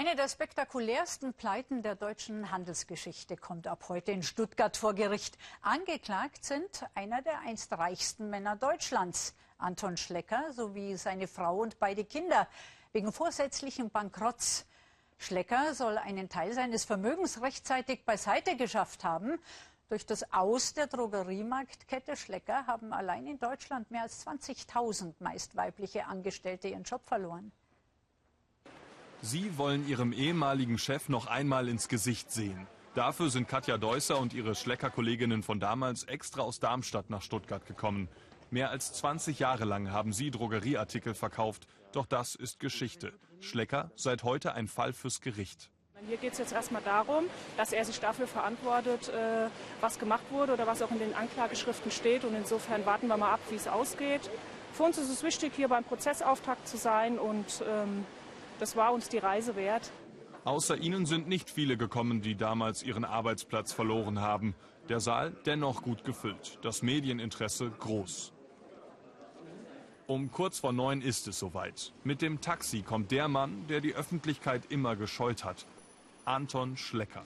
Eine der spektakulärsten Pleiten der deutschen Handelsgeschichte kommt ab heute in Stuttgart vor Gericht. Angeklagt sind einer der einst reichsten Männer Deutschlands, Anton Schlecker, sowie seine Frau und beide Kinder, wegen vorsätzlichen Bankrotts. Schlecker soll einen Teil seines Vermögens rechtzeitig beiseite geschafft haben. Durch das Aus der Drogeriemarktkette Schlecker haben allein in Deutschland mehr als 20.000 meist weibliche Angestellte ihren Job verloren. Sie wollen ihrem ehemaligen Chef noch einmal ins Gesicht sehen. Dafür sind Katja Deusser und ihre Schlecker-Kolleginnen von damals extra aus Darmstadt nach Stuttgart gekommen. Mehr als 20 Jahre lang haben sie Drogerieartikel verkauft. Doch das ist Geschichte. Schlecker seit heute ein Fall fürs Gericht. Hier geht es jetzt erstmal darum, dass er sich dafür verantwortet, äh, was gemacht wurde oder was auch in den Anklageschriften steht. Und insofern warten wir mal ab, wie es ausgeht. Für uns ist es wichtig, hier beim Prozessauftakt zu sein und ähm, das war uns die Reise wert. Außer ihnen sind nicht viele gekommen, die damals ihren Arbeitsplatz verloren haben. Der Saal dennoch gut gefüllt, das Medieninteresse groß. Um kurz vor neun ist es soweit. Mit dem Taxi kommt der Mann, der die Öffentlichkeit immer gescheut hat. Anton Schlecker.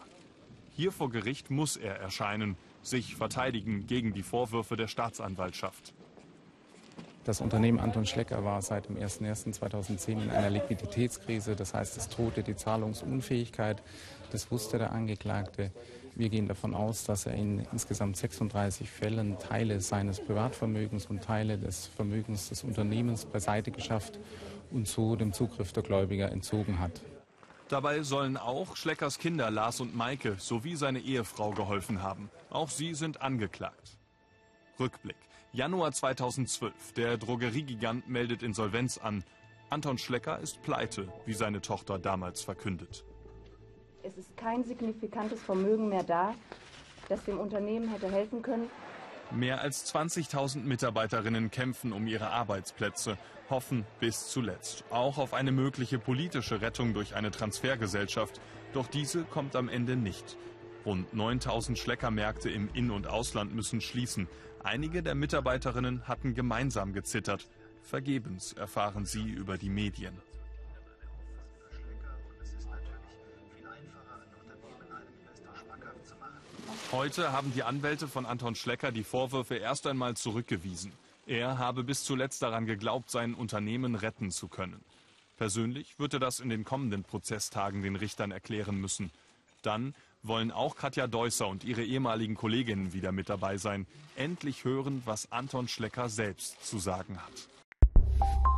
Hier vor Gericht muss er erscheinen, sich verteidigen gegen die Vorwürfe der Staatsanwaltschaft. Das Unternehmen Anton Schlecker war seit dem 01.01.2010 in einer Liquiditätskrise. Das heißt, es drohte die Zahlungsunfähigkeit. Das wusste der Angeklagte. Wir gehen davon aus, dass er in insgesamt 36 Fällen Teile seines Privatvermögens und Teile des Vermögens des Unternehmens beiseite geschafft und so dem Zugriff der Gläubiger entzogen hat. Dabei sollen auch Schleckers Kinder Lars und Maike sowie seine Ehefrau geholfen haben. Auch sie sind angeklagt. Rückblick. Januar 2012. Der Drogeriegigant meldet Insolvenz an. Anton Schlecker ist pleite, wie seine Tochter damals verkündet. Es ist kein signifikantes Vermögen mehr da, das dem Unternehmen hätte helfen können. Mehr als 20.000 Mitarbeiterinnen kämpfen um ihre Arbeitsplätze, hoffen bis zuletzt auch auf eine mögliche politische Rettung durch eine Transfergesellschaft. Doch diese kommt am Ende nicht. Rund 9000 Schleckermärkte im In- und Ausland müssen schließen. Einige der Mitarbeiterinnen hatten gemeinsam gezittert. Vergebens erfahren sie über die Medien. Heute haben die Anwälte von Anton Schlecker die Vorwürfe erst einmal zurückgewiesen. Er habe bis zuletzt daran geglaubt, sein Unternehmen retten zu können. Persönlich wird er das in den kommenden Prozesstagen den Richtern erklären müssen. Dann wollen auch Katja Deusser und ihre ehemaligen Kolleginnen wieder mit dabei sein. Endlich hören, was Anton Schlecker selbst zu sagen hat.